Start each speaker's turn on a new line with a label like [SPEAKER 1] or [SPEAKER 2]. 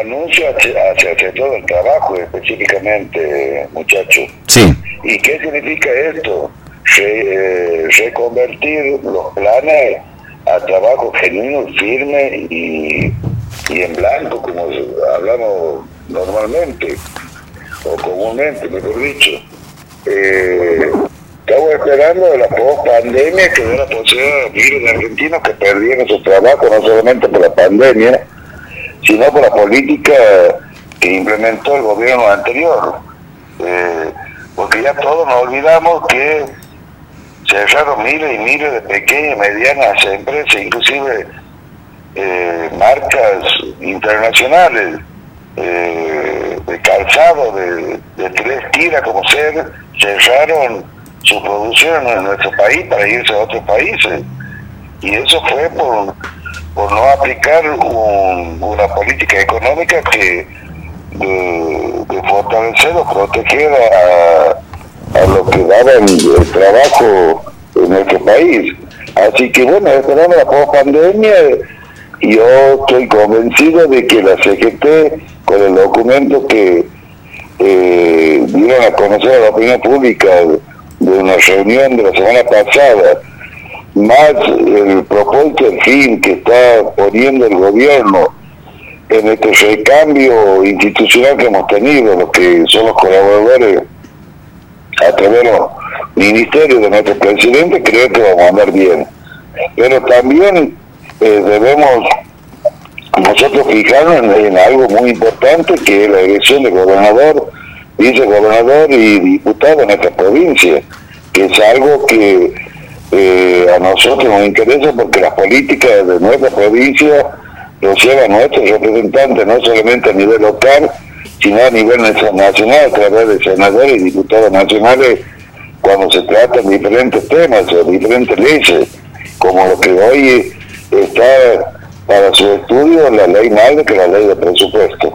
[SPEAKER 1] anuncios hacia, hacia el sector del trabajo específicamente, muchachos.
[SPEAKER 2] Sí.
[SPEAKER 1] ¿Y qué significa esto? Re- eh, reconvertir los planes a trabajo genuino, firme y, y en blanco, como hablamos normalmente, o comúnmente, mejor dicho. Eh, estamos esperando de la post-pandemia que dé la posibilidad a miles de argentinos que perdieron su trabajo, no solamente por la pandemia, sino por la política que implementó el gobierno anterior. Eh, porque ya todos nos olvidamos que cerraron miles y miles de pequeñas y medianas empresas, inclusive eh, marcas internacionales eh, de calzado de, de tres tiras como ser, cerraron su producción en nuestro país para irse a otros países. Y eso fue por, por no aplicar un- una política económica que de, de fortalecer o proteger a, a los que daban el trabajo en nuestro país. Así que bueno, esperando la post-pandemia, yo estoy convencido de que la CGT, con el documento que eh, dieron a conocer a la opinión pública de una reunión de la semana pasada, más el propósito, el fin que está poniendo el gobierno en este recambio institucional que hemos tenido, los que son los colaboradores a través de los ministerios de nuestro presidente, creo que vamos a andar bien. Pero también eh, debemos nosotros fijarnos en, en algo muy importante que es la elección de gobernador, vicegobernador y diputado en esta provincia, que es algo que eh, a nosotros nos interesa porque las políticas de nuestra provincia lo llevan nuestros representantes, no solamente a nivel local, sino a nivel nacional, a través de senadores y diputados nacionales, cuando se tratan diferentes temas o diferentes leyes, como lo que hoy está para su estudio la ley madre que la ley de presupuesto.